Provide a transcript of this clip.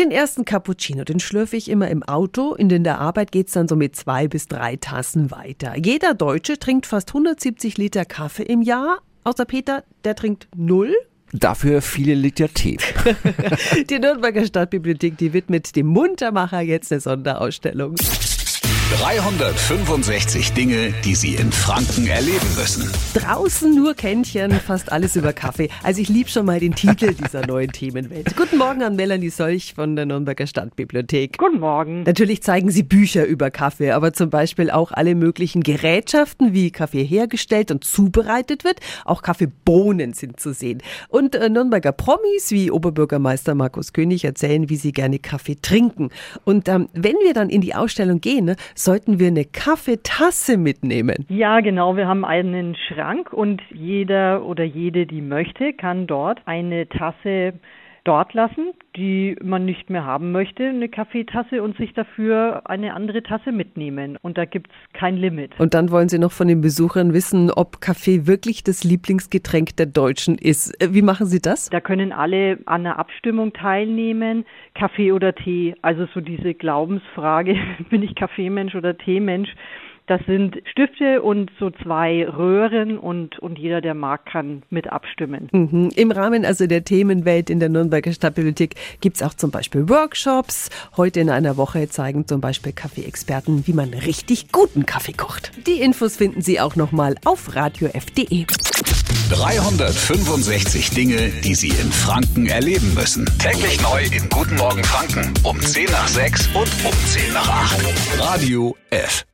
Den ersten Cappuccino, den schlürfe ich immer im Auto und in der Arbeit geht's dann so mit zwei bis drei Tassen weiter. Jeder Deutsche trinkt fast 170 Liter Kaffee im Jahr, außer Peter, der trinkt null. Dafür viele Liter Tee. Die Nürnberger Stadtbibliothek, die widmet dem Muntermacher jetzt eine Sonderausstellung. 365 Dinge, die Sie in Franken erleben müssen. Draußen nur Kännchen, fast alles über Kaffee. Also ich liebe schon mal den Titel dieser neuen Themenwelt. Guten Morgen an Melanie Solch von der Nürnberger Stadtbibliothek. Guten Morgen. Natürlich zeigen Sie Bücher über Kaffee, aber zum Beispiel auch alle möglichen Gerätschaften, wie Kaffee hergestellt und zubereitet wird. Auch Kaffeebohnen sind zu sehen. Und äh, Nürnberger Promis wie Oberbürgermeister Markus König erzählen, wie sie gerne Kaffee trinken. Und ähm, wenn wir dann in die Ausstellung gehen, ne, sollten wir eine Kaffeetasse mitnehmen. Ja, genau. Wir haben einen Schrank und jeder oder jede, die möchte, kann dort eine Tasse dort lassen, die man nicht mehr haben möchte, eine Kaffeetasse und sich dafür eine andere Tasse mitnehmen. Und da gibt es kein Limit. Und dann wollen Sie noch von den Besuchern wissen, ob Kaffee wirklich das Lieblingsgetränk der Deutschen ist. Äh, wie machen Sie das? Da können alle an einer Abstimmung teilnehmen, Kaffee oder Tee. Also so diese Glaubensfrage, bin ich Kaffeemensch oder Teemensch? Das sind Stifte und so zwei Röhren und, und jeder, der mag, kann mit abstimmen. Mhm. Im Rahmen also der Themenwelt in der Nürnberger Stadtbibliothek gibt es auch zum Beispiel Workshops. Heute in einer Woche zeigen zum Beispiel Kaffeeexperten, wie man richtig guten Kaffee kocht. Die Infos finden Sie auch nochmal auf radiof.de. 365 Dinge, die Sie in Franken erleben müssen. Täglich neu in Guten Morgen Franken um 10 nach 6 und um 10 nach 8. Radio F.